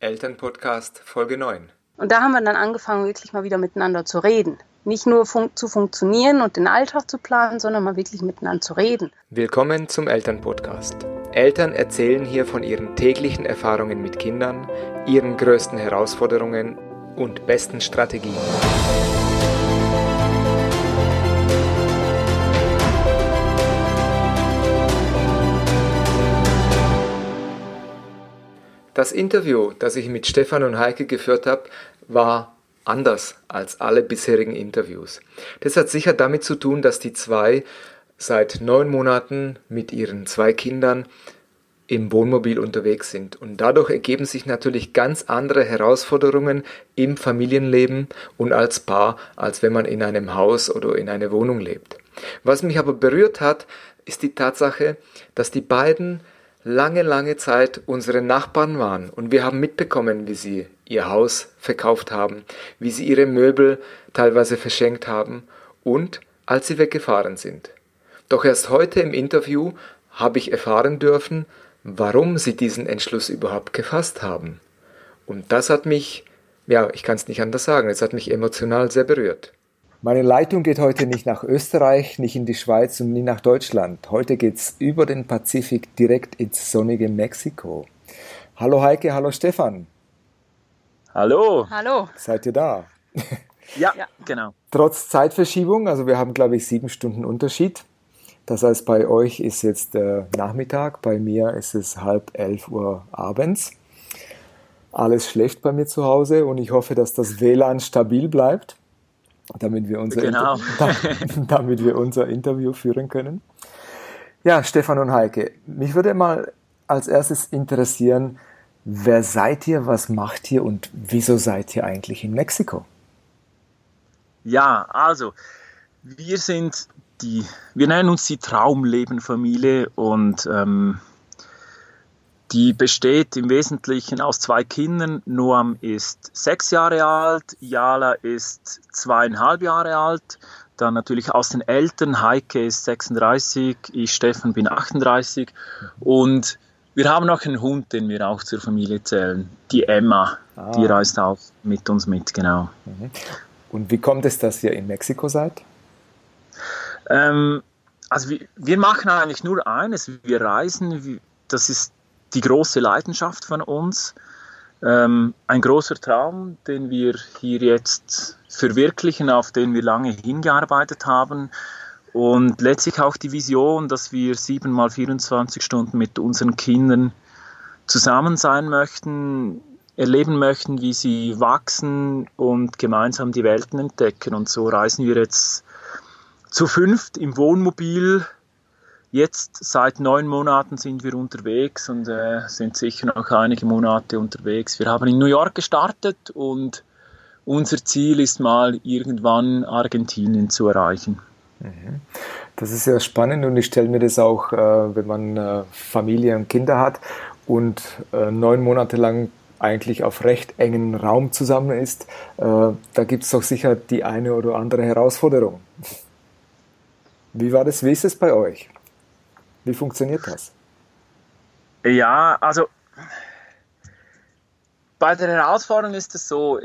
Elternpodcast Folge 9. Und da haben wir dann angefangen, wirklich mal wieder miteinander zu reden. Nicht nur fun zu funktionieren und den Alltag zu planen, sondern mal wirklich miteinander zu reden. Willkommen zum Elternpodcast. Eltern erzählen hier von ihren täglichen Erfahrungen mit Kindern, ihren größten Herausforderungen und besten Strategien. Das Interview, das ich mit Stefan und Heike geführt habe, war anders als alle bisherigen Interviews. Das hat sicher damit zu tun, dass die zwei seit neun Monaten mit ihren zwei Kindern im Wohnmobil unterwegs sind. Und dadurch ergeben sich natürlich ganz andere Herausforderungen im Familienleben und als Paar, als wenn man in einem Haus oder in einer Wohnung lebt. Was mich aber berührt hat, ist die Tatsache, dass die beiden lange, lange Zeit unsere Nachbarn waren und wir haben mitbekommen, wie sie ihr Haus verkauft haben, wie sie ihre Möbel teilweise verschenkt haben und als sie weggefahren sind. Doch erst heute im Interview habe ich erfahren dürfen, warum sie diesen Entschluss überhaupt gefasst haben. Und das hat mich, ja, ich kann es nicht anders sagen, es hat mich emotional sehr berührt. Meine Leitung geht heute nicht nach Österreich, nicht in die Schweiz und nicht nach Deutschland. Heute geht's über den Pazifik direkt ins sonnige Mexiko. Hallo Heike, hallo Stefan. Hallo. Hallo. Seid ihr da? Ja, ja, genau. Trotz Zeitverschiebung, also wir haben glaube ich sieben Stunden Unterschied. Das heißt, bei euch ist jetzt äh, Nachmittag, bei mir ist es halb elf Uhr abends. Alles schlecht bei mir zu Hause und ich hoffe, dass das WLAN stabil bleibt damit wir unser, genau. Inter damit wir unser Interview führen können. Ja, Stefan und Heike, mich würde mal als erstes interessieren, wer seid ihr, was macht ihr und wieso seid ihr eigentlich in Mexiko? Ja, also wir sind die, wir nennen uns die Traumlebenfamilie und ähm, die besteht im Wesentlichen aus zwei Kindern. Noam ist sechs Jahre alt, Jala ist zweieinhalb Jahre alt. Dann natürlich aus den Eltern, Heike ist 36, ich, Steffen, bin 38. Und wir haben noch einen Hund, den wir auch zur Familie zählen, die Emma. Ah. Die reist auch mit uns mit, genau. Mhm. Und wie kommt es, dass ihr in Mexiko seid? Ähm, also wir, wir, machen eigentlich nur eines, wir reisen, das ist die große Leidenschaft von uns. Ähm, ein großer Traum, den wir hier jetzt verwirklichen, auf den wir lange hingearbeitet haben. Und letztlich auch die Vision, dass wir sieben mal 24 Stunden mit unseren Kindern zusammen sein möchten, erleben möchten, wie sie wachsen und gemeinsam die Welten entdecken. Und so reisen wir jetzt zu fünft im Wohnmobil Jetzt seit neun Monaten sind wir unterwegs und äh, sind sicher noch einige Monate unterwegs. Wir haben in New York gestartet und unser Ziel ist mal irgendwann Argentinien zu erreichen. Mhm. Das ist sehr spannend und ich stelle mir das auch, äh, wenn man äh, Familie und Kinder hat und äh, neun Monate lang eigentlich auf recht engen Raum zusammen ist, äh, da gibt es doch sicher die eine oder andere Herausforderung. Wie war das? Wie ist es bei euch? Wie funktioniert das? Ja, also bei der Herausforderung ist es so,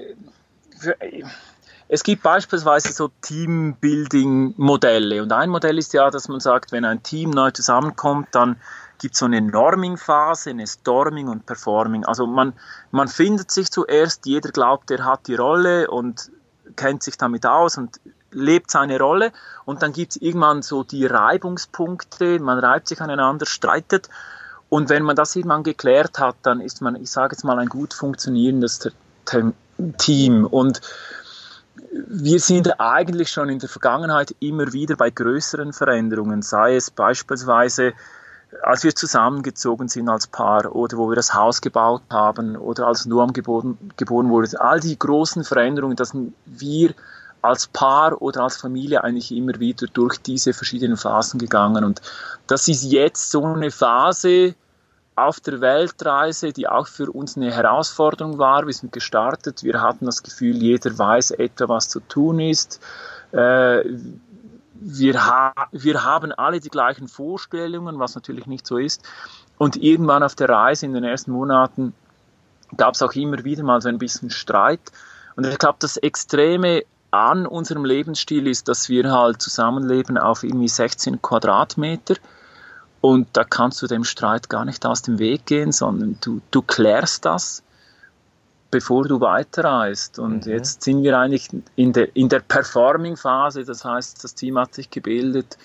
es gibt beispielsweise so Teambuilding-Modelle und ein Modell ist ja, dass man sagt, wenn ein Team neu zusammenkommt, dann gibt es so eine Norming-Phase, eine Storming und Performing. Also man, man findet sich zuerst, jeder glaubt, er hat die Rolle und kennt sich damit aus und lebt seine Rolle. Und dann gibt es irgendwann so die Reibungspunkte, man reibt sich aneinander, streitet. Und wenn man das irgendwann geklärt hat, dann ist man, ich sage jetzt mal, ein gut funktionierendes Team. Und wir sind eigentlich schon in der Vergangenheit immer wieder bei größeren Veränderungen, sei es beispielsweise als wir zusammengezogen sind als Paar oder wo wir das Haus gebaut haben oder als Noam geboren, geboren wurde. All die großen Veränderungen, dass wir als Paar oder als Familie eigentlich immer wieder durch diese verschiedenen Phasen gegangen. Und das ist jetzt so eine Phase auf der Weltreise, die auch für uns eine Herausforderung war. Wir sind gestartet, wir hatten das Gefühl, jeder weiß etwa, was zu tun ist. Äh, wir, ha wir haben alle die gleichen Vorstellungen, was natürlich nicht so ist. Und irgendwann auf der Reise in den ersten Monaten gab es auch immer wieder mal so ein bisschen Streit. Und ich glaube, das Extreme an unserem Lebensstil ist, dass wir halt zusammenleben auf irgendwie 16 Quadratmeter. Und da kannst du dem Streit gar nicht aus dem Weg gehen, sondern du, du klärst das, bevor du weiterreist. Und mhm. jetzt sind wir eigentlich in der, in der Performing-Phase, das heißt, das Team hat sich gebildet.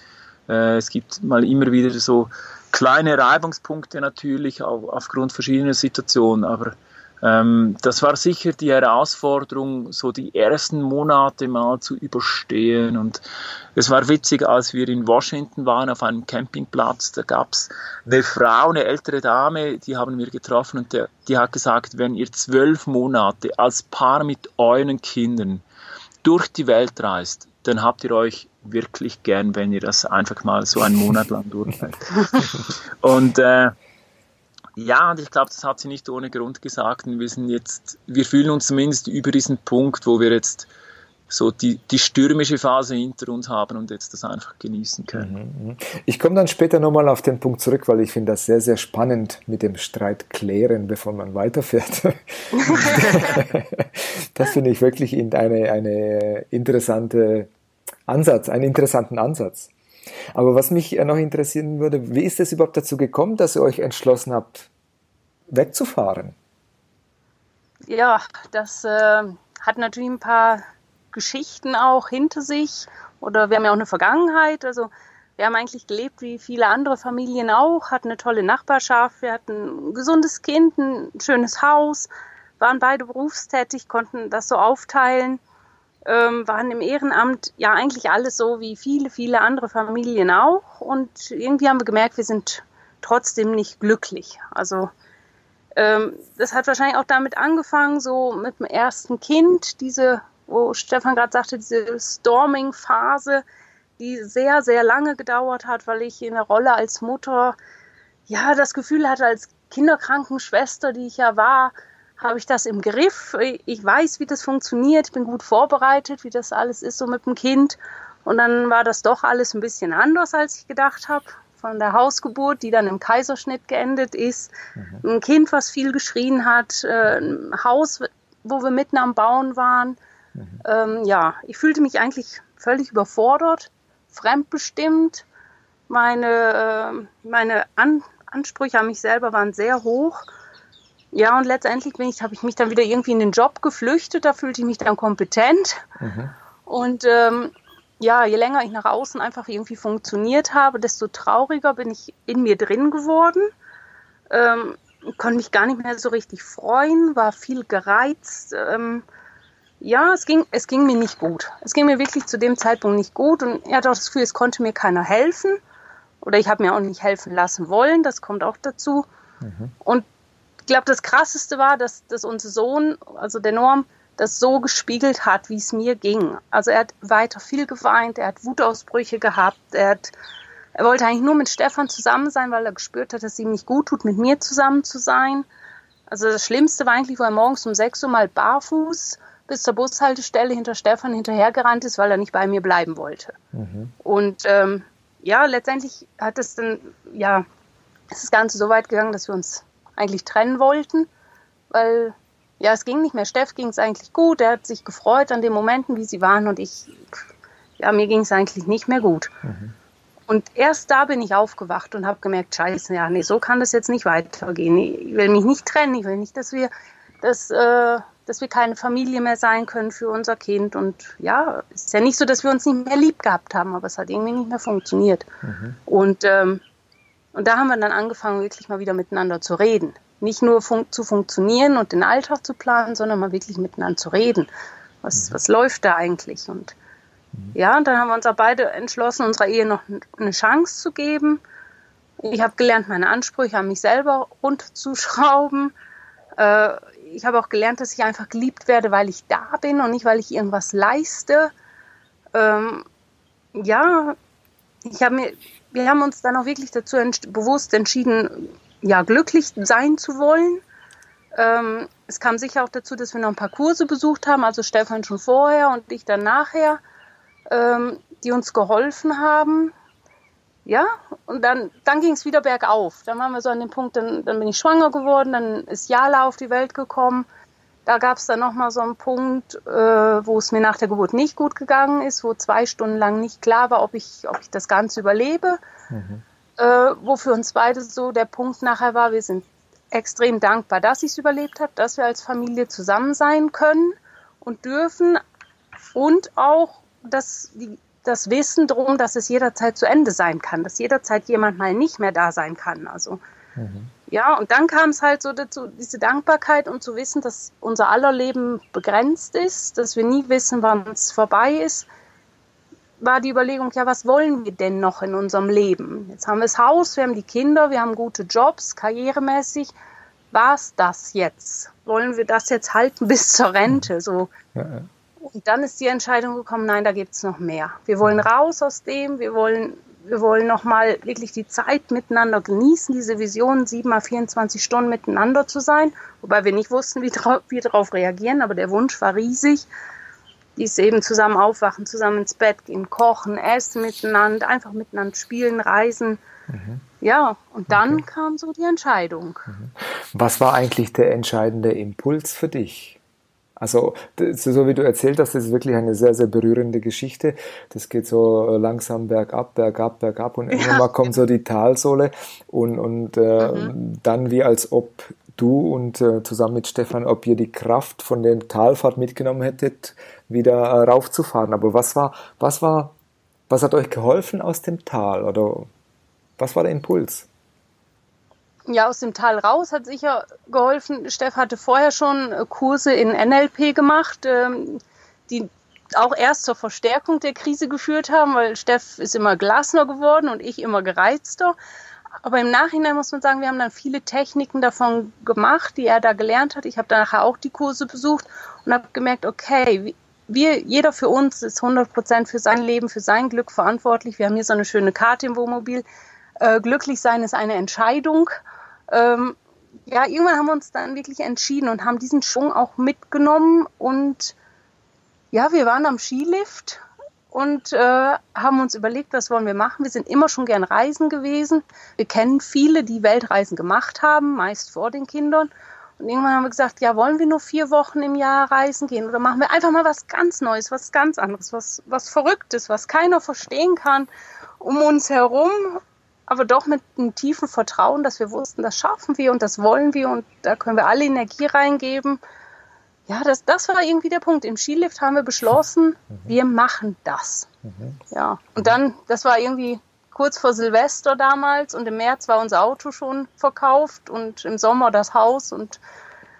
Äh, es gibt mal immer wieder so kleine Reibungspunkte natürlich aufgrund verschiedener Situationen, aber das war sicher die Herausforderung, so die ersten Monate mal zu überstehen. Und es war witzig, als wir in Washington waren auf einem Campingplatz, da gab es eine Frau, eine ältere Dame, die haben wir getroffen und der, die hat gesagt, wenn ihr zwölf Monate als Paar mit euren Kindern durch die Welt reist, dann habt ihr euch wirklich gern, wenn ihr das einfach mal so einen Monat lang durchhält. und äh, ja, und ich glaube, das hat sie nicht ohne Grund gesagt. Und wir sind jetzt, wir fühlen uns zumindest über diesen Punkt, wo wir jetzt so die, die stürmische Phase hinter uns haben und jetzt das einfach genießen können. Mhm, mhm. Ich komme dann später nochmal auf den Punkt zurück, weil ich finde das sehr, sehr spannend mit dem Streit klären, bevor man weiterfährt. das finde ich wirklich eine, eine interessante Ansatz, einen interessanten Ansatz. Aber was mich noch interessieren würde, wie ist es überhaupt dazu gekommen, dass ihr euch entschlossen habt, wegzufahren? Ja, das äh, hat natürlich ein paar Geschichten auch hinter sich. Oder wir haben ja auch eine Vergangenheit. Also wir haben eigentlich gelebt wie viele andere Familien auch, hatten eine tolle Nachbarschaft, wir hatten ein gesundes Kind, ein schönes Haus, waren beide berufstätig, konnten das so aufteilen ähm, waren im Ehrenamt ja eigentlich alles so wie viele, viele andere Familien auch. Und irgendwie haben wir gemerkt, wir sind trotzdem nicht glücklich. Also ähm, das hat wahrscheinlich auch damit angefangen, so mit dem ersten Kind, diese, wo Stefan gerade sagte, diese Storming-Phase, die sehr, sehr lange gedauert hat, weil ich in der Rolle als Mutter ja das Gefühl hatte, als Kinderkrankenschwester, die ich ja war, habe ich das im Griff. Ich weiß, wie das funktioniert. Ich bin gut vorbereitet, wie das alles ist so mit dem Kind. Und dann war das doch alles ein bisschen anders, als ich gedacht habe. Von der Hausgeburt, die dann im Kaiserschnitt geendet ist. Mhm. Ein Kind, was viel geschrien hat. Äh, ein Haus, wo wir mitten am Bauen waren. Mhm. Ähm, ja, ich fühlte mich eigentlich völlig überfordert, fremdbestimmt. Meine, äh, meine An Ansprüche an mich selber waren sehr hoch. Ja, und letztendlich bin ich, habe ich mich dann wieder irgendwie in den Job geflüchtet, da fühlte ich mich dann kompetent. Mhm. Und ähm, ja, je länger ich nach außen einfach irgendwie funktioniert habe, desto trauriger bin ich in mir drin geworden. Ähm, konnte mich gar nicht mehr so richtig freuen, war viel gereizt. Ähm, ja, es ging, es ging mir nicht gut. Es ging mir wirklich zu dem Zeitpunkt nicht gut und ich hatte auch das Gefühl, es konnte mir keiner helfen. Oder ich habe mir auch nicht helfen lassen wollen, das kommt auch dazu. Mhm. Und glaube, das Krasseste war, dass, dass unser Sohn, also der Norm, das so gespiegelt hat, wie es mir ging. Also er hat weiter viel geweint, er hat Wutausbrüche gehabt, er hat, er wollte eigentlich nur mit Stefan zusammen sein, weil er gespürt hat, dass es ihm nicht gut tut, mit mir zusammen zu sein. Also das Schlimmste war eigentlich, wo er morgens um sechs Uhr mal barfuß bis zur Bushaltestelle hinter Stefan hinterhergerannt ist, weil er nicht bei mir bleiben wollte. Mhm. Und ähm, ja, letztendlich hat es dann, ja, ist das Ganze so weit gegangen, dass wir uns eigentlich trennen wollten, weil ja, es ging nicht mehr. Steff ging es eigentlich gut. Er hat sich gefreut an den Momenten, wie sie waren und ich, ja, mir ging es eigentlich nicht mehr gut. Mhm. Und erst da bin ich aufgewacht und habe gemerkt, scheiße, ja, nee, so kann das jetzt nicht weitergehen. Ich will mich nicht trennen, ich will nicht, dass wir, dass, äh, dass wir keine Familie mehr sein können für unser Kind. Und ja, es ist ja nicht so, dass wir uns nicht mehr lieb gehabt haben, aber es hat irgendwie nicht mehr funktioniert. Mhm. Und ähm, und da haben wir dann angefangen, wirklich mal wieder miteinander zu reden. Nicht nur fun zu funktionieren und den Alltag zu planen, sondern mal wirklich miteinander zu reden. Was, mhm. was läuft da eigentlich? Und mhm. ja, und dann haben wir uns auch beide entschlossen, unserer Ehe noch eine Chance zu geben. Ich habe gelernt, meine Ansprüche an mich selber runterzuschrauben. Äh, ich habe auch gelernt, dass ich einfach geliebt werde, weil ich da bin und nicht, weil ich irgendwas leiste. Ähm, ja, ich habe mir wir haben uns dann auch wirklich dazu ent bewusst entschieden, ja, glücklich sein zu wollen. Ähm, es kam sicher auch dazu, dass wir noch ein paar Kurse besucht haben, also Stefan schon vorher und ich dann nachher, ähm, die uns geholfen haben. ja, und dann, dann ging es wieder bergauf. Dann waren wir so an dem Punkt, dann, dann bin ich schwanger geworden, dann ist Jala auf die Welt gekommen. Da gab es dann nochmal so einen Punkt, äh, wo es mir nach der Geburt nicht gut gegangen ist, wo zwei Stunden lang nicht klar war, ob ich, ob ich das Ganze überlebe. Mhm. Äh, wo für uns beide so der Punkt nachher war, wir sind extrem dankbar, dass ich es überlebt habe, dass wir als Familie zusammen sein können und dürfen und auch, die, das Wissen darum, dass es jederzeit zu Ende sein kann, dass jederzeit jemand mal nicht mehr da sein kann. Also mhm. Ja, und dann kam es halt so dazu, diese Dankbarkeit und zu wissen, dass unser aller Leben begrenzt ist, dass wir nie wissen, wann es vorbei ist, war die Überlegung, ja, was wollen wir denn noch in unserem Leben? Jetzt haben wir das Haus, wir haben die Kinder, wir haben gute Jobs, karrieremäßig. War es das jetzt? Wollen wir das jetzt halten bis zur Rente? So. Ja, ja. Und dann ist die Entscheidung gekommen, nein, da gibt es noch mehr. Wir wollen raus aus dem, wir wollen, wir wollen nochmal wirklich die Zeit miteinander genießen, diese Vision, sieben mal 24 Stunden miteinander zu sein, wobei wir nicht wussten, wie wir darauf reagieren, aber der Wunsch war riesig. Die ist eben zusammen aufwachen, zusammen ins Bett gehen, kochen, essen miteinander, einfach miteinander spielen, reisen. Mhm. Ja, und dann okay. kam so die Entscheidung. Mhm. Was war eigentlich der entscheidende Impuls für dich? Also, so wie du erzählt hast, das ist wirklich eine sehr, sehr berührende Geschichte. Das geht so langsam bergab, bergab, bergab und irgendwann mal kommt so die Talsohle und, und äh, mhm. dann wie als ob du und äh, zusammen mit Stefan, ob ihr die Kraft von der Talfahrt mitgenommen hättet, wieder äh, raufzufahren. Aber was war, was war, was hat euch geholfen aus dem Tal oder was war der Impuls? Ja, aus dem Tal raus hat sicher geholfen. Steff hatte vorher schon äh, Kurse in NLP gemacht, ähm, die auch erst zur Verstärkung der Krise geführt haben, weil Steff ist immer gelassener geworden und ich immer gereizter. Aber im Nachhinein muss man sagen, wir haben dann viele Techniken davon gemacht, die er da gelernt hat. Ich habe nachher auch die Kurse besucht und habe gemerkt, okay, wir, jeder für uns ist 100 Prozent für sein Leben, für sein Glück verantwortlich. Wir haben hier so eine schöne Karte im Wohnmobil. Äh, glücklich sein ist eine Entscheidung ähm, ja, irgendwann haben wir uns dann wirklich entschieden und haben diesen Schwung auch mitgenommen und ja, wir waren am Skilift und äh, haben uns überlegt, was wollen wir machen. Wir sind immer schon gern reisen gewesen. Wir kennen viele, die Weltreisen gemacht haben, meist vor den Kindern. Und irgendwann haben wir gesagt, ja, wollen wir nur vier Wochen im Jahr reisen gehen oder machen wir einfach mal was ganz Neues, was ganz anderes, was, was Verrücktes, was keiner verstehen kann um uns herum aber doch mit einem tiefen Vertrauen, dass wir wussten, das schaffen wir und das wollen wir und da können wir alle Energie reingeben. Ja, das, das war irgendwie der Punkt. Im Skilift haben wir beschlossen, mhm. wir machen das. Mhm. Ja, und dann, das war irgendwie kurz vor Silvester damals und im März war unser Auto schon verkauft und im Sommer das Haus und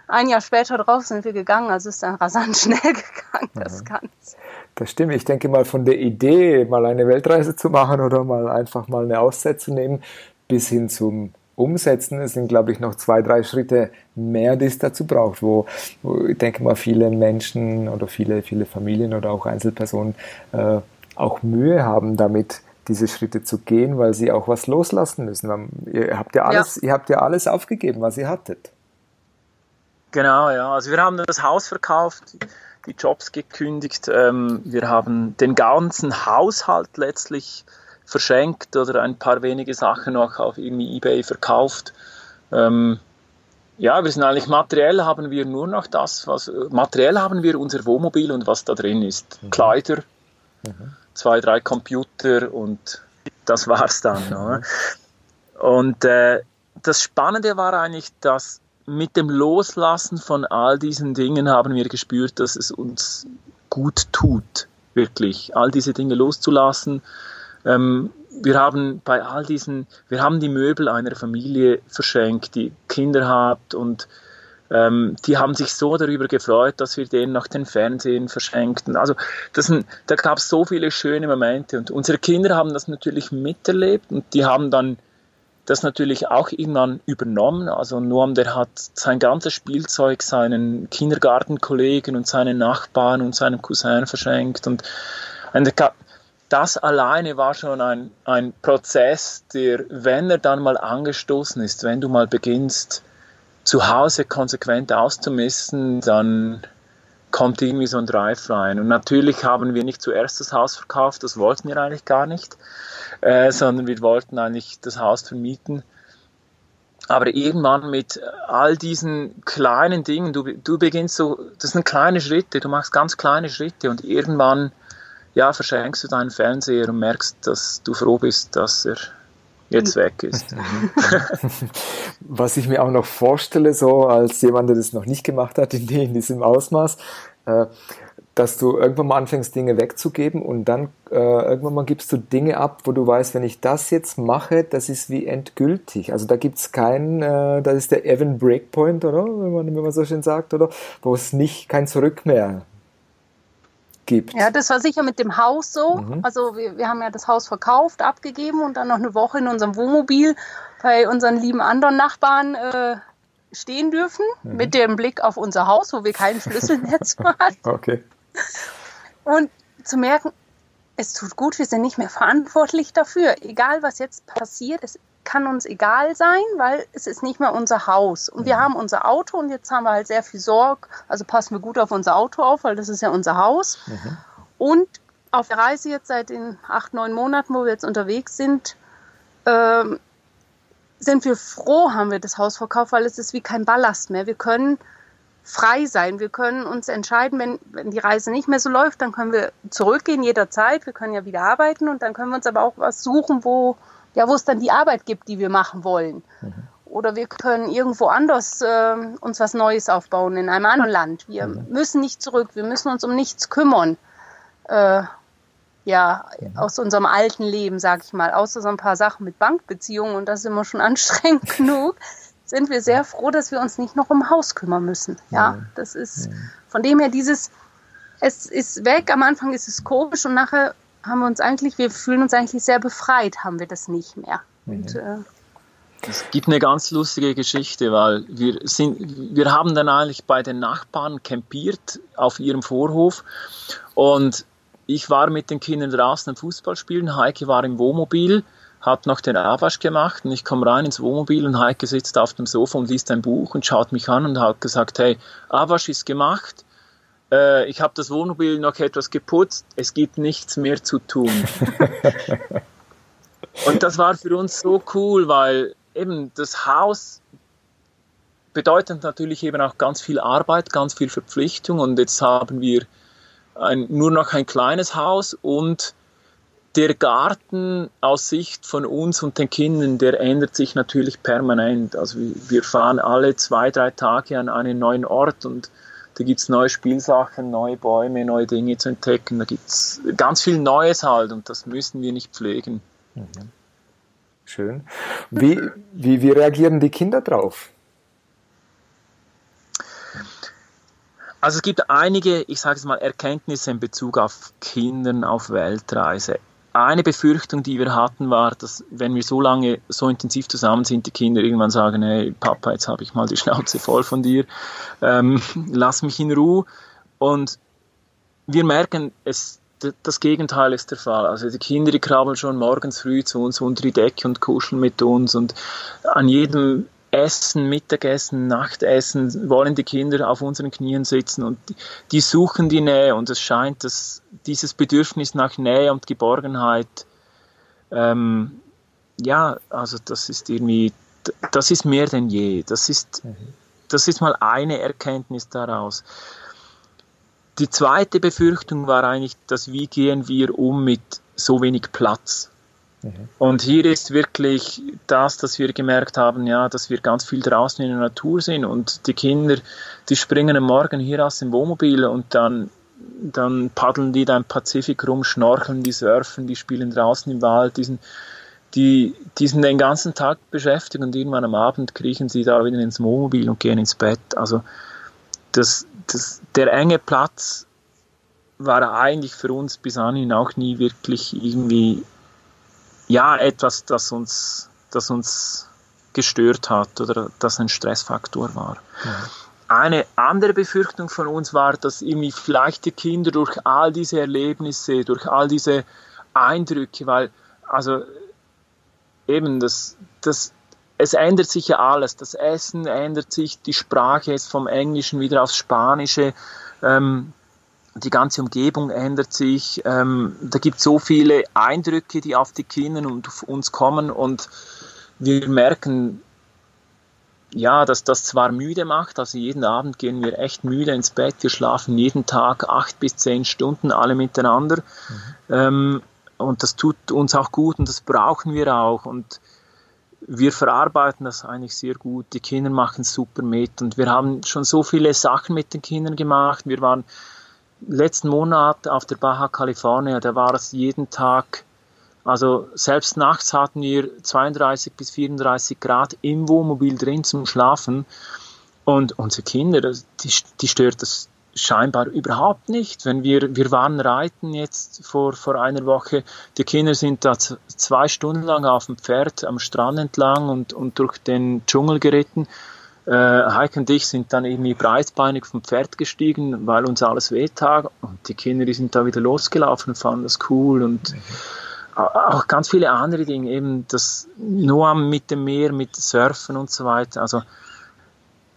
ein Jahr später drauf sind wir gegangen. Also ist dann rasant schnell gegangen, das mhm. Ganze. Das stimmt. Ich denke mal von der Idee, mal eine Weltreise zu machen oder mal einfach mal eine Auszeit zu nehmen, bis hin zum Umsetzen, es sind, glaube ich, noch zwei, drei Schritte mehr, die es dazu braucht, wo, wo ich denke mal viele Menschen oder viele, viele Familien oder auch Einzelpersonen äh, auch Mühe haben damit, diese Schritte zu gehen, weil sie auch was loslassen müssen. Ihr habt ja alles, ja. ihr habt ja alles aufgegeben, was ihr hattet. Genau, ja. Also wir haben das Haus verkauft die Jobs gekündigt. Ähm, wir haben den ganzen Haushalt letztlich verschenkt oder ein paar wenige Sachen noch auf irgendwie eBay verkauft. Ähm, ja, wir sind eigentlich materiell haben wir nur noch das, was materiell haben wir unser Wohnmobil und was da drin ist. Mhm. Kleider, mhm. zwei, drei Computer und das war's dann. Mhm. Und äh, das Spannende war eigentlich, dass mit dem Loslassen von all diesen Dingen haben wir gespürt, dass es uns gut tut, wirklich, all diese Dinge loszulassen. Ähm, wir haben bei all diesen, wir haben die Möbel einer Familie verschenkt, die Kinder hat und ähm, die haben sich so darüber gefreut, dass wir denen noch den Fernsehen verschenkten. Also das, da gab es so viele schöne Momente und unsere Kinder haben das natürlich miterlebt und die haben dann das natürlich auch irgendwann übernommen. Also Noam, der hat sein ganzes Spielzeug seinen Kindergartenkollegen und seinen Nachbarn und seinem Cousin verschenkt. Und, das alleine war schon ein, ein Prozess, der, wenn er dann mal angestoßen ist, wenn du mal beginnst, zu Hause konsequent auszumessen, dann kommt irgendwie so ein Drive rein. Und natürlich haben wir nicht zuerst das Haus verkauft, das wollten wir eigentlich gar nicht, äh, sondern wir wollten eigentlich das Haus vermieten. Aber irgendwann mit all diesen kleinen Dingen, du, du beginnst so, das sind kleine Schritte, du machst ganz kleine Schritte und irgendwann, ja, verschenkst du deinen Fernseher und merkst, dass du froh bist, dass er jetzt weg ist. Was ich mir auch noch vorstelle, so als jemand, der das noch nicht gemacht hat in, in diesem Ausmaß, äh, dass du irgendwann mal anfängst, Dinge wegzugeben und dann äh, irgendwann mal gibst du Dinge ab, wo du weißt, wenn ich das jetzt mache, das ist wie endgültig. Also da gibt es keinen, äh, das ist der Evan Breakpoint, oder? Wenn man, wenn man so schön sagt, oder? Wo es nicht kein Zurück mehr gibt. Ja, das war sicher mit dem Haus so. Mhm. Also wir, wir haben ja das Haus verkauft, abgegeben und dann noch eine Woche in unserem Wohnmobil bei unseren lieben anderen Nachbarn äh, stehen dürfen, mhm. mit dem Blick auf unser Haus, wo wir kein Schlüsselnetz hatten. okay. Und zu merken, es tut gut, wir sind nicht mehr verantwortlich dafür. Egal, was jetzt passiert, es kann uns egal sein, weil es ist nicht mehr unser Haus. Und wir mhm. haben unser Auto und jetzt haben wir halt sehr viel Sorge. Also passen wir gut auf unser Auto auf, weil das ist ja unser Haus. Mhm. Und auf der Reise jetzt seit den acht, neun Monaten, wo wir jetzt unterwegs sind, ähm, sind wir froh, haben wir das Haus verkauft, weil es ist wie kein Ballast mehr. Wir können frei sein. Wir können uns entscheiden, wenn, wenn die Reise nicht mehr so läuft, dann können wir zurückgehen jederzeit. Wir können ja wieder arbeiten und dann können wir uns aber auch was suchen, wo, ja, wo es dann die Arbeit gibt, die wir machen wollen. Mhm. Oder wir können irgendwo anders äh, uns was Neues aufbauen in einem anderen Land. Wir mhm. müssen nicht zurück, wir müssen uns um nichts kümmern. Äh, ja, mhm. aus unserem alten Leben, sag ich mal, außer so ein paar Sachen mit Bankbeziehungen und das ist immer schon anstrengend genug sind wir sehr froh, dass wir uns nicht noch um Haus kümmern müssen. Ja, das ist von dem her dieses, es ist weg, am Anfang ist es komisch und nachher haben wir uns eigentlich, wir fühlen uns eigentlich sehr befreit, haben wir das nicht mehr. Und, äh, es gibt eine ganz lustige Geschichte, weil wir sind, wir haben dann eigentlich bei den Nachbarn campiert auf ihrem Vorhof. Und ich war mit den Kindern draußen am Fußball spielen, Heike war im Wohnmobil hat noch den Abwasch gemacht und ich komme rein ins Wohnmobil und Heike sitzt auf dem Sofa und liest ein Buch und schaut mich an und hat gesagt, hey, Abwasch ist gemacht, äh, ich habe das Wohnmobil noch etwas geputzt, es gibt nichts mehr zu tun. und das war für uns so cool, weil eben das Haus bedeutet natürlich eben auch ganz viel Arbeit, ganz viel Verpflichtung und jetzt haben wir ein, nur noch ein kleines Haus und der Garten aus Sicht von uns und den Kindern, der ändert sich natürlich permanent. Also wir fahren alle zwei, drei Tage an einen neuen Ort und da gibt es neue Spielsachen, neue Bäume, neue Dinge zu entdecken. Da gibt es ganz viel Neues halt und das müssen wir nicht pflegen. Mhm. Schön. Wie, wie, wie reagieren die Kinder drauf? Also es gibt einige, ich sage es mal, Erkenntnisse in Bezug auf Kindern auf Weltreise eine Befürchtung, die wir hatten, war, dass wenn wir so lange, so intensiv zusammen sind, die Kinder irgendwann sagen, hey Papa, jetzt habe ich mal die Schnauze voll von dir, ähm, lass mich in Ruhe. Und wir merken, es, das Gegenteil ist der Fall. Also die Kinder, die krabbeln schon morgens früh zu uns unter die Decke und kuscheln mit uns und an jedem Essen, Mittagessen, Nachtessen wollen die Kinder auf unseren Knien sitzen und die suchen die Nähe und es scheint, dass dieses Bedürfnis nach Nähe und Geborgenheit, ähm, ja, also das ist irgendwie, das ist mehr denn je. Das ist, das ist mal eine Erkenntnis daraus. Die zweite Befürchtung war eigentlich, dass wie gehen wir um mit so wenig Platz? Und hier ist wirklich das, dass wir gemerkt haben, ja, dass wir ganz viel draußen in der Natur sind und die Kinder, die springen am Morgen hier aus dem Wohnmobil und dann, dann paddeln die da im Pazifik rum, schnorcheln, die surfen, die spielen draußen im Wald, die sind, die, die sind den ganzen Tag beschäftigt und irgendwann am Abend kriechen sie da wieder ins Wohnmobil und gehen ins Bett. Also das, das, der enge Platz war eigentlich für uns bis anhin auch nie wirklich irgendwie ja, etwas, das uns, das uns gestört hat oder das ein Stressfaktor war. Ja. Eine andere Befürchtung von uns war, dass irgendwie vielleicht die Kinder durch all diese Erlebnisse, durch all diese Eindrücke, weil, also eben das, das, es ändert sich ja alles. Das Essen ändert sich, die Sprache ist vom Englischen wieder aufs Spanische. Ähm, die ganze Umgebung ändert sich. Ähm, da gibt es so viele Eindrücke, die auf die Kinder und auf uns kommen und wir merken, ja, dass das zwar müde macht, also jeden Abend gehen wir echt müde ins Bett, wir schlafen jeden Tag acht bis zehn Stunden alle miteinander mhm. ähm, und das tut uns auch gut und das brauchen wir auch und wir verarbeiten das eigentlich sehr gut. Die Kinder machen super mit und wir haben schon so viele Sachen mit den Kindern gemacht. Wir waren letzten Monat auf der Baja California, da war es jeden Tag, also selbst nachts hatten wir 32 bis 34 Grad im Wohnmobil drin zum Schlafen. Und unsere Kinder, die, die stört das scheinbar überhaupt nicht. Wenn wir, wir waren reiten jetzt vor, vor einer Woche, die Kinder sind da zwei Stunden lang auf dem Pferd am Strand entlang und, und durch den Dschungel geritten äh, Heike und ich sind dann irgendwie breitbeinig vom Pferd gestiegen, weil uns alles wehtat. Und die Kinder, die sind da wieder losgelaufen und fanden das cool. Und mhm. auch ganz viele andere Dinge, eben das Noah mit dem Meer, mit Surfen und so weiter. Also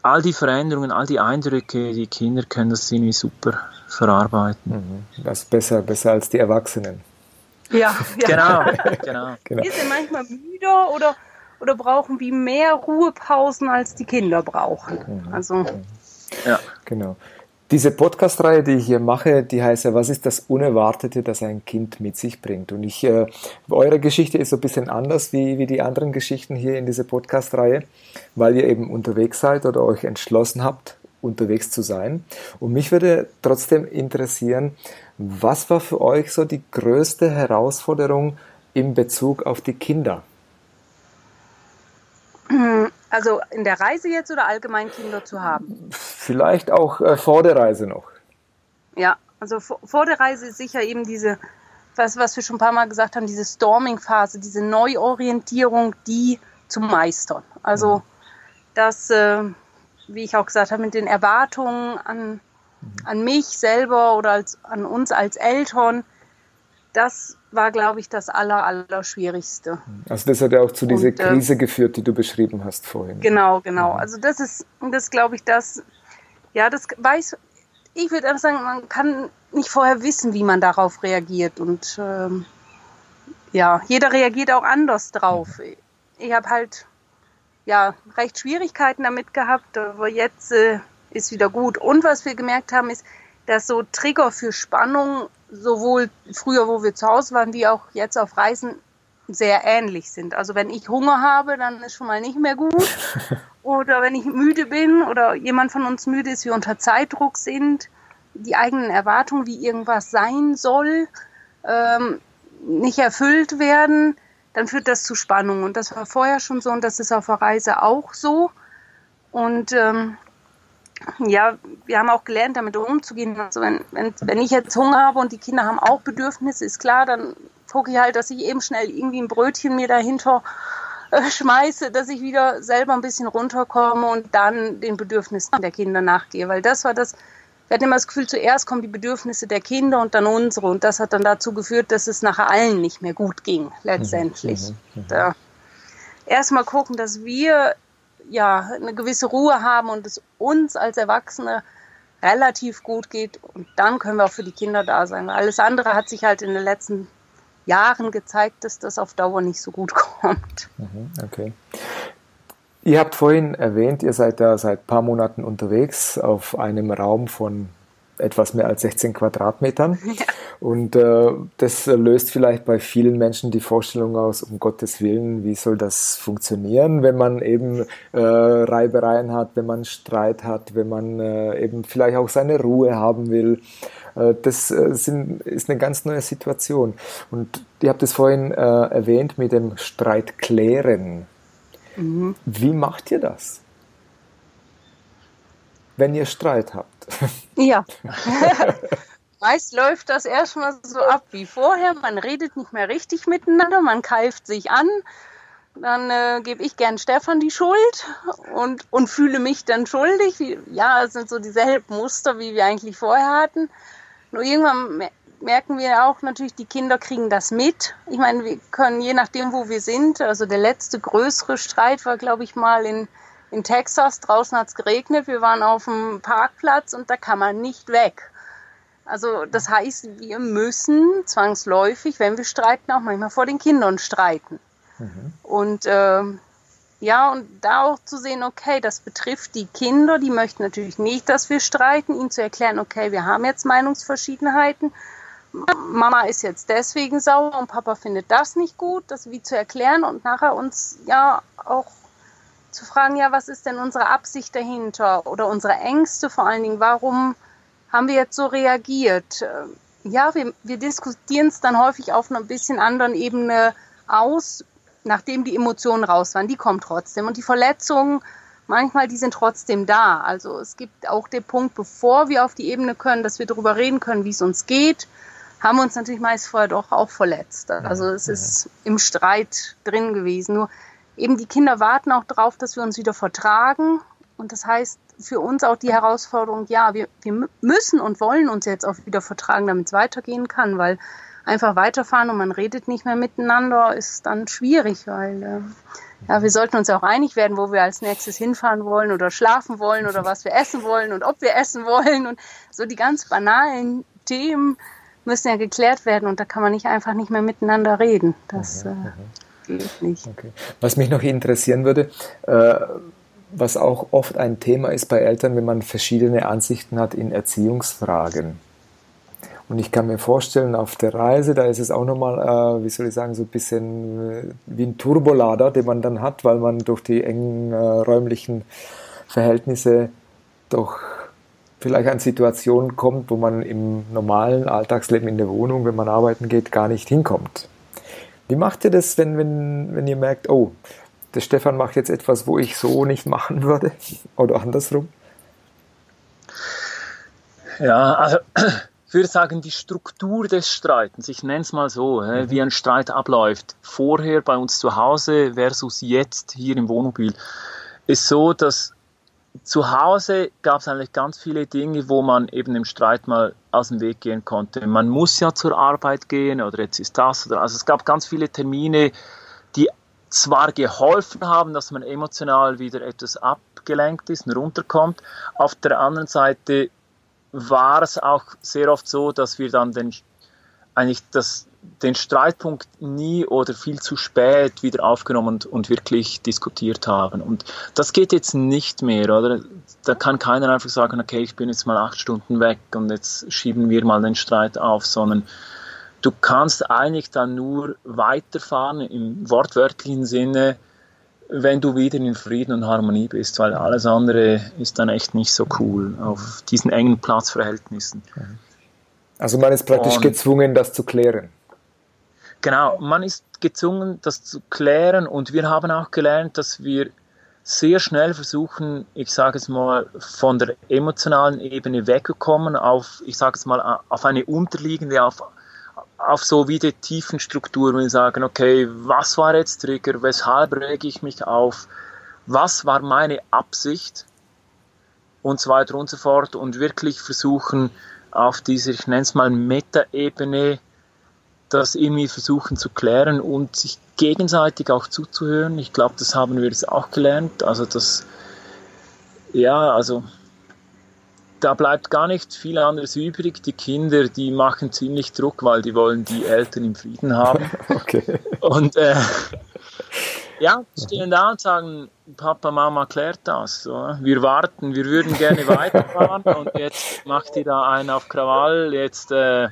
all die Veränderungen, all die Eindrücke, die Kinder können das irgendwie super verarbeiten. Mhm. Das ist besser, besser als die Erwachsenen. Ja, ja. Genau, genau. genau. Wir sind manchmal müde oder oder brauchen wir mehr Ruhepausen, als die Kinder brauchen? Mhm. Also, ja. Genau. Diese Podcast-Reihe, die ich hier mache, die heißt ja, was ist das Unerwartete, das ein Kind mit sich bringt? Und ich, äh, eure Geschichte ist so ein bisschen anders wie, wie die anderen Geschichten hier in dieser Podcast-Reihe, weil ihr eben unterwegs seid oder euch entschlossen habt, unterwegs zu sein. Und mich würde trotzdem interessieren, was war für euch so die größte Herausforderung in Bezug auf die Kinder? Also in der Reise jetzt oder allgemein Kinder zu haben? Vielleicht auch äh, vor der Reise noch. Ja, also vor, vor, der Reise ist sicher eben diese, was, was wir schon ein paar Mal gesagt haben, diese Storming-Phase, diese Neuorientierung, die zu meistern. Also mhm. das, äh, wie ich auch gesagt habe, mit den Erwartungen an, mhm. an mich selber oder als, an uns als Eltern, das war, glaube ich, das Aller, Allerschwierigste. Also das hat ja auch zu dieser Und, äh, Krise geführt, die du beschrieben hast vorhin. Genau, genau. Also das ist, das glaube ich, das, ja, das weiß, ich würde einfach sagen, man kann nicht vorher wissen, wie man darauf reagiert. Und ähm, ja, jeder reagiert auch anders drauf. Mhm. Ich habe halt ja recht Schwierigkeiten damit gehabt, aber jetzt äh, ist wieder gut. Und was wir gemerkt haben, ist, dass so Trigger für Spannung sowohl früher, wo wir zu Hause waren, wie auch jetzt auf Reisen sehr ähnlich sind. Also wenn ich Hunger habe, dann ist schon mal nicht mehr gut. Oder wenn ich müde bin oder jemand von uns müde ist, wir unter Zeitdruck sind, die eigenen Erwartungen, wie irgendwas sein soll, ähm, nicht erfüllt werden, dann führt das zu Spannung. Und das war vorher schon so und das ist auf der Reise auch so. Und ähm, ja, wir haben auch gelernt, damit umzugehen. Also wenn, wenn, wenn ich jetzt Hunger habe und die Kinder haben auch Bedürfnisse, ist klar, dann gucke ich halt, dass ich eben schnell irgendwie ein Brötchen mir dahinter äh, schmeiße, dass ich wieder selber ein bisschen runterkomme und dann den Bedürfnissen der Kinder nachgehe. Weil das war das, wir hatten immer das Gefühl, zuerst kommen die Bedürfnisse der Kinder und dann unsere. Und das hat dann dazu geführt, dass es nachher allen nicht mehr gut ging, letztendlich. Mhm, mhm, mhm. Da erstmal gucken, dass wir ja, eine gewisse Ruhe haben und es uns als Erwachsene relativ gut geht. Und dann können wir auch für die Kinder da sein. Alles andere hat sich halt in den letzten Jahren gezeigt, dass das auf Dauer nicht so gut kommt. Mhm, okay. Ihr habt vorhin erwähnt, ihr seid da seit ein paar Monaten unterwegs auf einem Raum von etwas mehr als 16 Quadratmetern. Ja. Und äh, das löst vielleicht bei vielen Menschen die Vorstellung aus, um Gottes Willen, wie soll das funktionieren, wenn man eben äh, Reibereien hat, wenn man Streit hat, wenn man äh, eben vielleicht auch seine Ruhe haben will. Äh, das äh, sind, ist eine ganz neue Situation. Und ihr habt es vorhin äh, erwähnt mit dem Streit klären. Mhm. Wie macht ihr das? Wenn ihr Streit habt. Ja. Meist läuft das erstmal so ab wie vorher. Man redet nicht mehr richtig miteinander, man keift sich an. Dann äh, gebe ich gern Stefan die Schuld und, und fühle mich dann schuldig. Wie, ja, es sind so dieselben Muster, wie wir eigentlich vorher hatten. Nur irgendwann merken wir auch natürlich, die Kinder kriegen das mit. Ich meine, wir können je nachdem, wo wir sind, also der letzte größere Streit war, glaube ich, mal in in Texas, draußen hat es geregnet, wir waren auf dem Parkplatz und da kann man nicht weg. Also das heißt, wir müssen zwangsläufig, wenn wir streiten, auch manchmal vor den Kindern streiten. Mhm. Und äh, ja, und da auch zu sehen, okay, das betrifft die Kinder, die möchten natürlich nicht, dass wir streiten, ihnen zu erklären, okay, wir haben jetzt Meinungsverschiedenheiten. Mama ist jetzt deswegen sauer und Papa findet das nicht gut, das wie zu erklären und nachher uns ja auch zu fragen, ja, was ist denn unsere Absicht dahinter oder unsere Ängste vor allen Dingen, warum haben wir jetzt so reagiert? Ja, wir, wir diskutieren es dann häufig auf einer bisschen anderen Ebene aus, nachdem die Emotionen raus waren. Die kommen trotzdem. Und die Verletzungen, manchmal, die sind trotzdem da. Also es gibt auch den Punkt, bevor wir auf die Ebene können, dass wir darüber reden können, wie es uns geht, haben wir uns natürlich meist vorher doch auch verletzt. Also es ist im Streit drin gewesen. Nur eben die Kinder warten auch darauf, dass wir uns wieder vertragen. Und das heißt für uns auch die Herausforderung, ja, wir, wir müssen und wollen uns jetzt auch wieder vertragen, damit es weitergehen kann, weil einfach weiterfahren und man redet nicht mehr miteinander, ist dann schwierig, weil äh, ja, wir sollten uns auch einig werden, wo wir als nächstes hinfahren wollen oder schlafen wollen oder was wir essen wollen und ob wir essen wollen und so die ganz banalen Themen müssen ja geklärt werden und da kann man nicht einfach nicht mehr miteinander reden. Das äh, nicht. Okay. Was mich noch interessieren würde, äh, was auch oft ein Thema ist bei Eltern, wenn man verschiedene Ansichten hat in Erziehungsfragen. Und ich kann mir vorstellen, auf der Reise, da ist es auch nochmal, äh, wie soll ich sagen, so ein bisschen äh, wie ein Turbolader, den man dann hat, weil man durch die engen äh, räumlichen Verhältnisse doch vielleicht an Situationen kommt, wo man im normalen Alltagsleben in der Wohnung, wenn man arbeiten geht, gar nicht hinkommt. Wie macht ihr das, wenn, wenn, wenn ihr merkt, oh, der Stefan macht jetzt etwas, wo ich so nicht machen würde? Oder andersrum? Ja, also ich würde sagen, die Struktur des Streitens, ich nenne es mal so, mhm. wie ein Streit abläuft, vorher bei uns zu Hause versus jetzt hier im Wohnmobil, ist so, dass zu Hause gab es eigentlich ganz viele Dinge, wo man eben im Streit mal aus dem Weg gehen konnte. Man muss ja zur Arbeit gehen oder jetzt ist das oder also es gab ganz viele Termine, die zwar geholfen haben, dass man emotional wieder etwas abgelenkt ist und runterkommt. Auf der anderen Seite war es auch sehr oft so, dass wir dann den, eigentlich das, den Streitpunkt nie oder viel zu spät wieder aufgenommen und, und, wirklich diskutiert haben. Und das geht jetzt nicht mehr, oder? Da kann keiner einfach sagen, okay, ich bin jetzt mal acht Stunden weg und jetzt schieben wir mal den Streit auf, sondern du kannst eigentlich dann nur weiterfahren im wortwörtlichen Sinne, wenn du wieder in Frieden und Harmonie bist, weil alles andere ist dann echt nicht so cool auf diesen engen Platzverhältnissen. Also man ist praktisch und, gezwungen, das zu klären. Genau, man ist gezwungen, das zu klären und wir haben auch gelernt, dass wir sehr schnell versuchen, ich sage es mal, von der emotionalen Ebene wegzukommen auf, ich sage es mal, auf eine unterliegende, auf auf so wie die tiefen Strukturen und sagen, okay, was war jetzt Trigger, weshalb rege ich mich auf, was war meine Absicht und so weiter und so fort und wirklich versuchen auf dieser, ich nenne es mal Meta-Ebene, das irgendwie versuchen zu klären und sich gegenseitig auch zuzuhören. Ich glaube, das haben wir jetzt auch gelernt. Also das, ja, also da bleibt gar nicht viel anderes übrig. Die Kinder, die machen ziemlich Druck, weil die wollen die Eltern im Frieden haben. okay. Und äh, ja, stehen da und sagen, Papa, Mama klärt das. So. Wir warten, wir würden gerne weiterfahren und jetzt macht ihr da einen auf Krawall. Jetzt äh,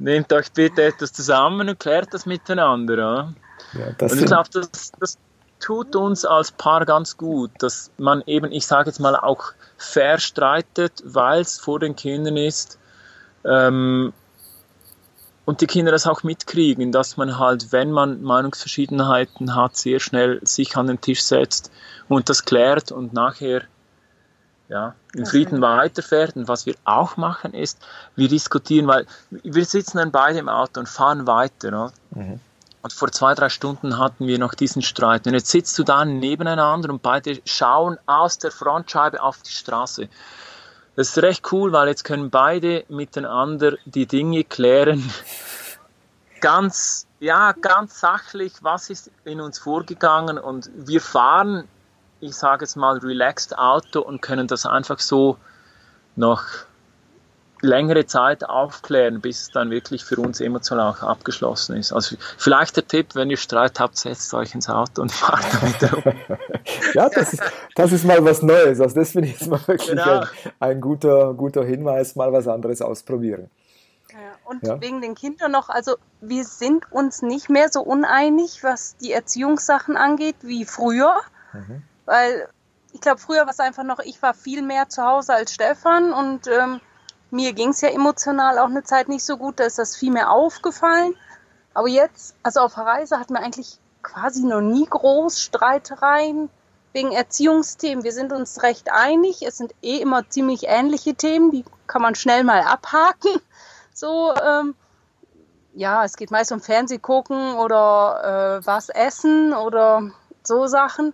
nehmt euch bitte etwas zusammen und klärt das miteinander. Ja? Ja, und ich glaube, das, das tut uns als Paar ganz gut, dass man eben, ich sage jetzt mal, auch verstreitet, weil es vor den Kindern ist. Ähm, und die Kinder das auch mitkriegen, dass man halt, wenn man Meinungsverschiedenheiten hat, sehr schnell sich an den Tisch setzt und das klärt und nachher ja, in Frieden weiterfährt. Und was wir auch machen ist, wir diskutieren, weil wir sitzen dann beide im Auto und fahren weiter. Mhm. Und vor zwei, drei Stunden hatten wir noch diesen Streit. Und jetzt sitzt du da nebeneinander und beide schauen aus der Frontscheibe auf die Straße. Das ist recht cool, weil jetzt können beide miteinander die Dinge klären. Ganz, ja, ganz sachlich, was ist in uns vorgegangen und wir fahren ich sage jetzt mal, relaxed Auto und können das einfach so noch längere Zeit aufklären, bis es dann wirklich für uns emotional auch abgeschlossen ist. Also vielleicht der Tipp, wenn ihr Streit habt, setzt euch ins Auto und fahrt damit rum. ja, das ist, das ist mal was Neues. Also das finde ich jetzt mal wirklich genau. ein, ein, guter, guter Hinweis, mal was anderes ausprobieren. Ja, und ja. wegen den Kindern noch, also wir sind uns nicht mehr so uneinig, was die Erziehungssachen angeht, wie früher. Mhm. Weil ich glaube, früher war es einfach noch, ich war viel mehr zu Hause als Stefan und ähm, mir ging es ja emotional auch eine Zeit nicht so gut, da ist das viel mehr aufgefallen. Aber jetzt, also auf der Reise hatten wir eigentlich quasi noch nie groß Streitereien wegen Erziehungsthemen. Wir sind uns recht einig. Es sind eh immer ziemlich ähnliche Themen, die kann man schnell mal abhaken. So, ähm, ja, es geht meist um Fernseh gucken oder äh, was essen oder so Sachen.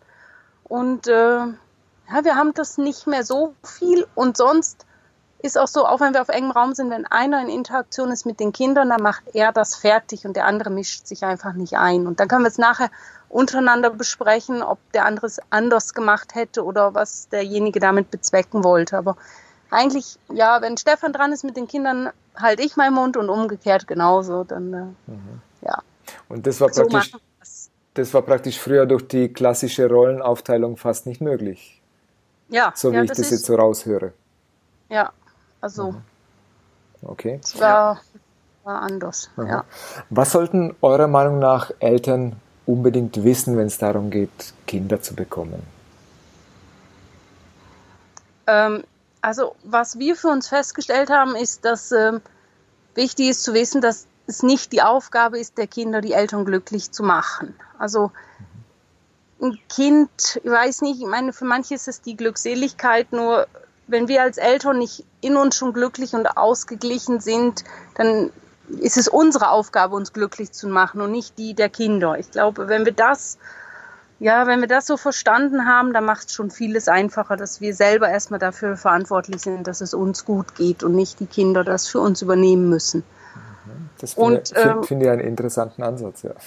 Und äh, ja, wir haben das nicht mehr so viel. Und sonst ist auch so, auch wenn wir auf engem Raum sind, wenn einer in Interaktion ist mit den Kindern, dann macht er das fertig und der andere mischt sich einfach nicht ein. Und dann können wir es nachher untereinander besprechen, ob der andere es anders gemacht hätte oder was derjenige damit bezwecken wollte. Aber eigentlich, ja, wenn Stefan dran ist mit den Kindern, halte ich meinen Mund und umgekehrt genauso. Dann, äh, mhm. ja. Und das war so praktisch, das war praktisch früher durch die klassische Rollenaufteilung fast nicht möglich. Ja. So wie ja, ich das, das jetzt so raushöre. Ja, also. Mhm. Okay. Es war, war anders. Ja. Was sollten eurer Meinung nach Eltern unbedingt wissen, wenn es darum geht, Kinder zu bekommen? Ähm, also, was wir für uns festgestellt haben, ist, dass ähm, wichtig ist zu wissen, dass es nicht die Aufgabe ist, der Kinder die Eltern glücklich zu machen. Also, ein Kind, ich weiß nicht, ich meine, für manche ist es die Glückseligkeit, nur wenn wir als Eltern nicht in uns schon glücklich und ausgeglichen sind, dann ist es unsere Aufgabe, uns glücklich zu machen und nicht die der Kinder. Ich glaube, wenn wir das, ja, wenn wir das so verstanden haben, dann macht es schon vieles einfacher, dass wir selber erstmal dafür verantwortlich sind, dass es uns gut geht und nicht die Kinder das für uns übernehmen müssen. Das finde ähm, find ich einen interessanten Ansatz, ja.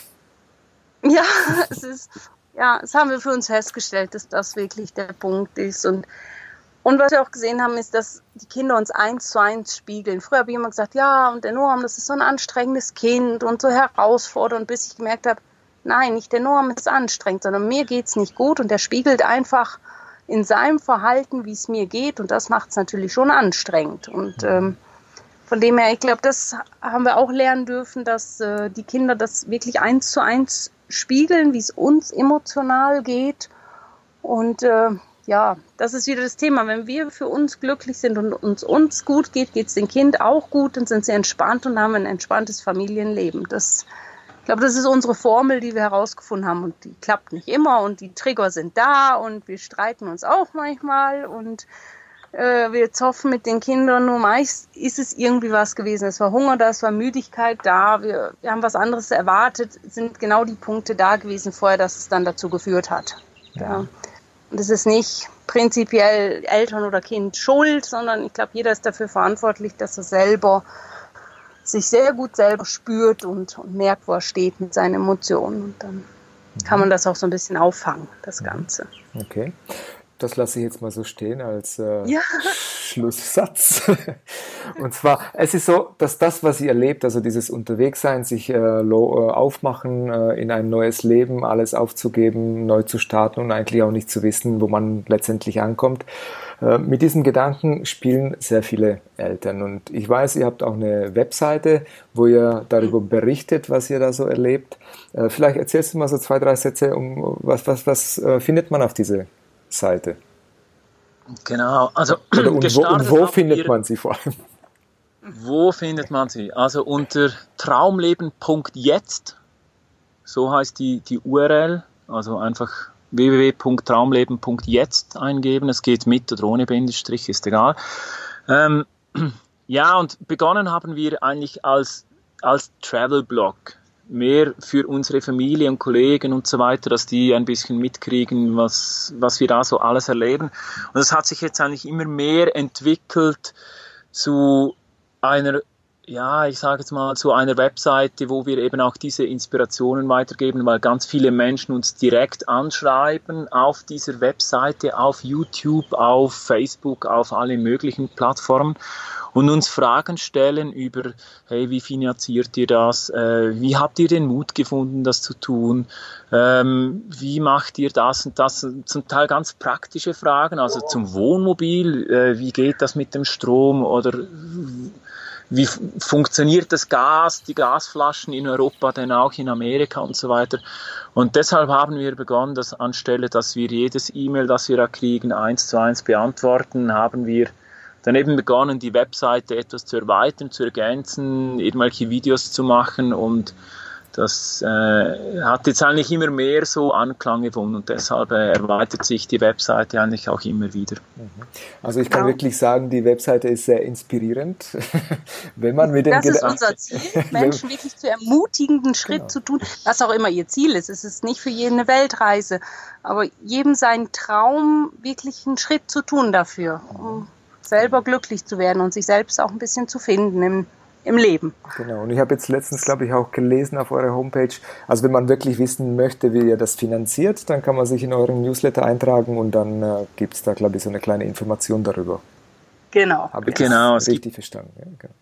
Ja, es ist, ja, das haben wir für uns festgestellt, dass das wirklich der Punkt ist und und was wir auch gesehen haben, ist, dass die Kinder uns eins zu eins spiegeln. Früher habe ich immer gesagt, ja, und der Noam, das ist so ein anstrengendes Kind und so herausfordernd, bis ich gemerkt habe, nein, nicht der Noam ist anstrengend, sondern mir geht es nicht gut und der spiegelt einfach in seinem Verhalten, wie es mir geht und das macht es natürlich schon anstrengend. Und ähm, von dem her, ich glaube, das haben wir auch lernen dürfen, dass äh, die Kinder das wirklich eins zu eins spiegeln, wie es uns emotional geht. Und äh, ja, das ist wieder das Thema. Wenn wir für uns glücklich sind und uns, uns gut geht, geht es dem Kind auch gut, dann sind sie entspannt und haben ein entspanntes Familienleben. Das, ich glaube, das ist unsere Formel, die wir herausgefunden haben und die klappt nicht immer und die Trigger sind da und wir streiten uns auch manchmal und äh, wir zoffen mit den Kindern, nur meist ist es irgendwie was gewesen. Es war Hunger da, es war Müdigkeit da, wir, wir haben was anderes erwartet, sind genau die Punkte da gewesen vorher, dass es dann dazu geführt hat. Ja. ja. Und es ist nicht prinzipiell Eltern oder Kind schuld, sondern ich glaube, jeder ist dafür verantwortlich, dass er selber sich sehr gut selber spürt und, und merkt, wo er steht mit seinen Emotionen. Und dann kann man das auch so ein bisschen auffangen, das Ganze. Okay das lasse ich jetzt mal so stehen als äh, ja. Schlusssatz. und zwar, es ist so, dass das, was ihr erlebt, also dieses Unterwegssein, sich äh, äh, aufmachen, äh, in ein neues Leben, alles aufzugeben, neu zu starten und eigentlich auch nicht zu wissen, wo man letztendlich ankommt, äh, mit diesem Gedanken spielen sehr viele Eltern. Und ich weiß, ihr habt auch eine Webseite, wo ihr darüber berichtet, was ihr da so erlebt. Äh, vielleicht erzählst du mal so zwei, drei Sätze, um was, was, was findet man auf diese Seite. Genau, also Oder und, wo, und wo findet man sie vor allem? Wo findet man sie? Also unter traumleben.jetzt, so heißt die, die URL, also einfach www.traumleben.jetzt eingeben. Es geht mit oder ohne Bindestrich, ist egal. Ähm, ja, und begonnen haben wir eigentlich als, als Travel-Blog mehr für unsere Familie und Kollegen und so weiter, dass die ein bisschen mitkriegen, was, was wir da so alles erleben. Und es hat sich jetzt eigentlich immer mehr entwickelt zu einer ja, ich sage jetzt mal, zu einer Webseite, wo wir eben auch diese Inspirationen weitergeben, weil ganz viele Menschen uns direkt anschreiben auf dieser Webseite, auf YouTube, auf Facebook, auf alle möglichen Plattformen und uns Fragen stellen über, hey, wie finanziert ihr das? Äh, wie habt ihr den Mut gefunden, das zu tun? Ähm, wie macht ihr das und das? Zum Teil ganz praktische Fragen, also zum Wohnmobil, äh, wie geht das mit dem Strom oder wie funktioniert das Gas, die Gasflaschen in Europa, denn auch in Amerika und so weiter. Und deshalb haben wir begonnen, dass anstelle, dass wir jedes E-Mail, das wir da kriegen, eins zu eins beantworten, haben wir dann eben begonnen, die Webseite etwas zu erweitern, zu ergänzen, irgendwelche Videos zu machen und das äh, hat jetzt eigentlich immer mehr so Anklang gefunden und deshalb äh, erweitert sich die Webseite eigentlich auch immer wieder. Mhm. Also ich kann ja. wirklich sagen, die Webseite ist sehr inspirierend, wenn man mit dem Das ist unser Ziel, Menschen wirklich zu ermutigen, einen Schritt genau. zu tun, was auch immer ihr Ziel ist. Es ist nicht für jeden eine Weltreise, aber jedem seinen Traum, wirklich einen Schritt zu tun dafür, um selber glücklich zu werden und sich selbst auch ein bisschen zu finden im im Leben. Genau, und ich habe jetzt letztens, glaube ich, auch gelesen auf eurer Homepage, also wenn man wirklich wissen möchte, wie ihr das finanziert, dann kann man sich in euren Newsletter eintragen und dann äh, gibt es da, glaube ich, so eine kleine Information darüber. Genau. Habe ich genau, richtig verstanden. Ja, genau.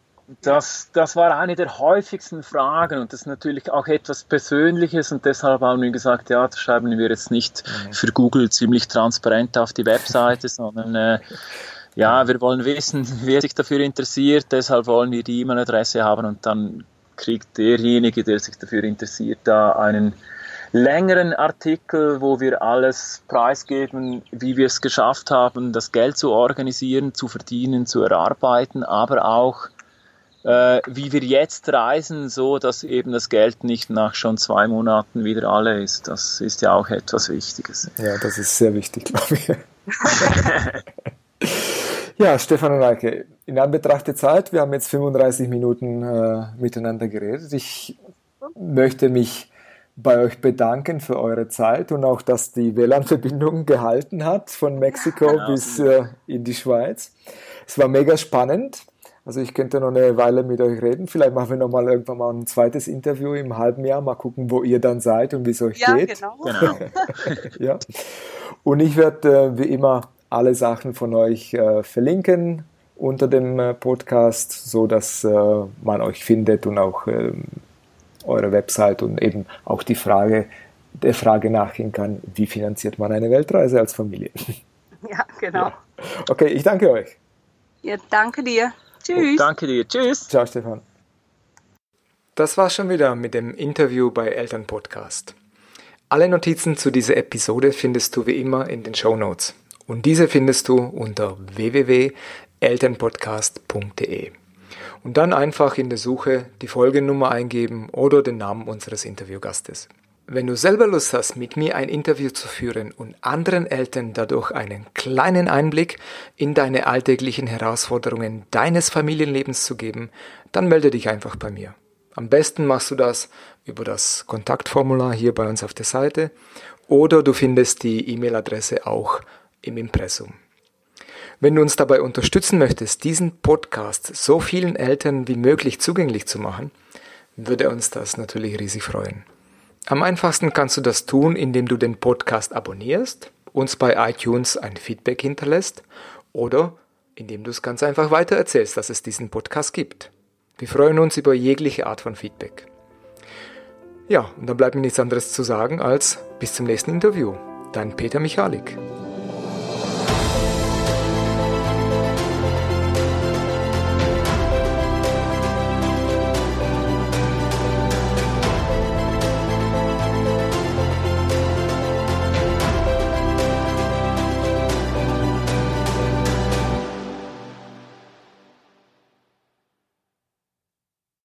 Das, das war eine der häufigsten Fragen und das ist natürlich auch etwas Persönliches und deshalb haben wir gesagt, ja, das schreiben wir jetzt nicht mhm. für Google ziemlich transparent auf die Webseite, sondern äh, ja, wir wollen wissen, wer sich dafür interessiert, deshalb wollen wir die E-Mail-Adresse haben und dann kriegt derjenige, der sich dafür interessiert, da einen längeren Artikel, wo wir alles preisgeben, wie wir es geschafft haben, das Geld zu organisieren, zu verdienen, zu erarbeiten, aber auch äh, wie wir jetzt reisen, so dass eben das Geld nicht nach schon zwei Monaten wieder alle ist. Das ist ja auch etwas Wichtiges. Ja, das ist sehr wichtig, glaube ich. Ja, Stefan und Eike, in Anbetracht der Zeit, wir haben jetzt 35 Minuten äh, miteinander geredet. Ich möchte mich bei euch bedanken für eure Zeit und auch, dass die WLAN-Verbindung gehalten hat von Mexiko genau. bis äh, in die Schweiz. Es war mega spannend. Also ich könnte noch eine Weile mit euch reden. Vielleicht machen wir noch mal irgendwann mal ein zweites Interview im halben Jahr. Mal gucken, wo ihr dann seid und wie es euch ja, geht. Genau. genau. ja. Und ich werde äh, wie immer alle Sachen von euch äh, verlinken unter dem äh, Podcast, so dass äh, man euch findet und auch ähm, eure Website und eben auch die Frage der Frage nachgehen kann, wie finanziert man eine Weltreise als Familie? Ja, genau. Ja. Okay, ich danke euch. Ja, danke dir. Tschüss. Oh, danke dir. Tschüss. Ciao, Stefan. Das war's schon wieder mit dem Interview bei Eltern Podcast. Alle Notizen zu dieser Episode findest du wie immer in den Show Notes. Und diese findest du unter www.elternpodcast.de. Und dann einfach in der Suche die Folgennummer eingeben oder den Namen unseres Interviewgastes. Wenn du selber Lust hast, mit mir ein Interview zu führen und anderen Eltern dadurch einen kleinen Einblick in deine alltäglichen Herausforderungen deines Familienlebens zu geben, dann melde dich einfach bei mir. Am besten machst du das über das Kontaktformular hier bei uns auf der Seite oder du findest die E-Mail-Adresse auch im Impressum. Wenn du uns dabei unterstützen möchtest, diesen Podcast so vielen Eltern wie möglich zugänglich zu machen, würde uns das natürlich riesig freuen. Am einfachsten kannst du das tun, indem du den Podcast abonnierst, uns bei iTunes ein Feedback hinterlässt oder indem du es ganz einfach weitererzählst, dass es diesen Podcast gibt. Wir freuen uns über jegliche Art von Feedback. Ja, und dann bleibt mir nichts anderes zu sagen als bis zum nächsten Interview. Dein Peter Michalik.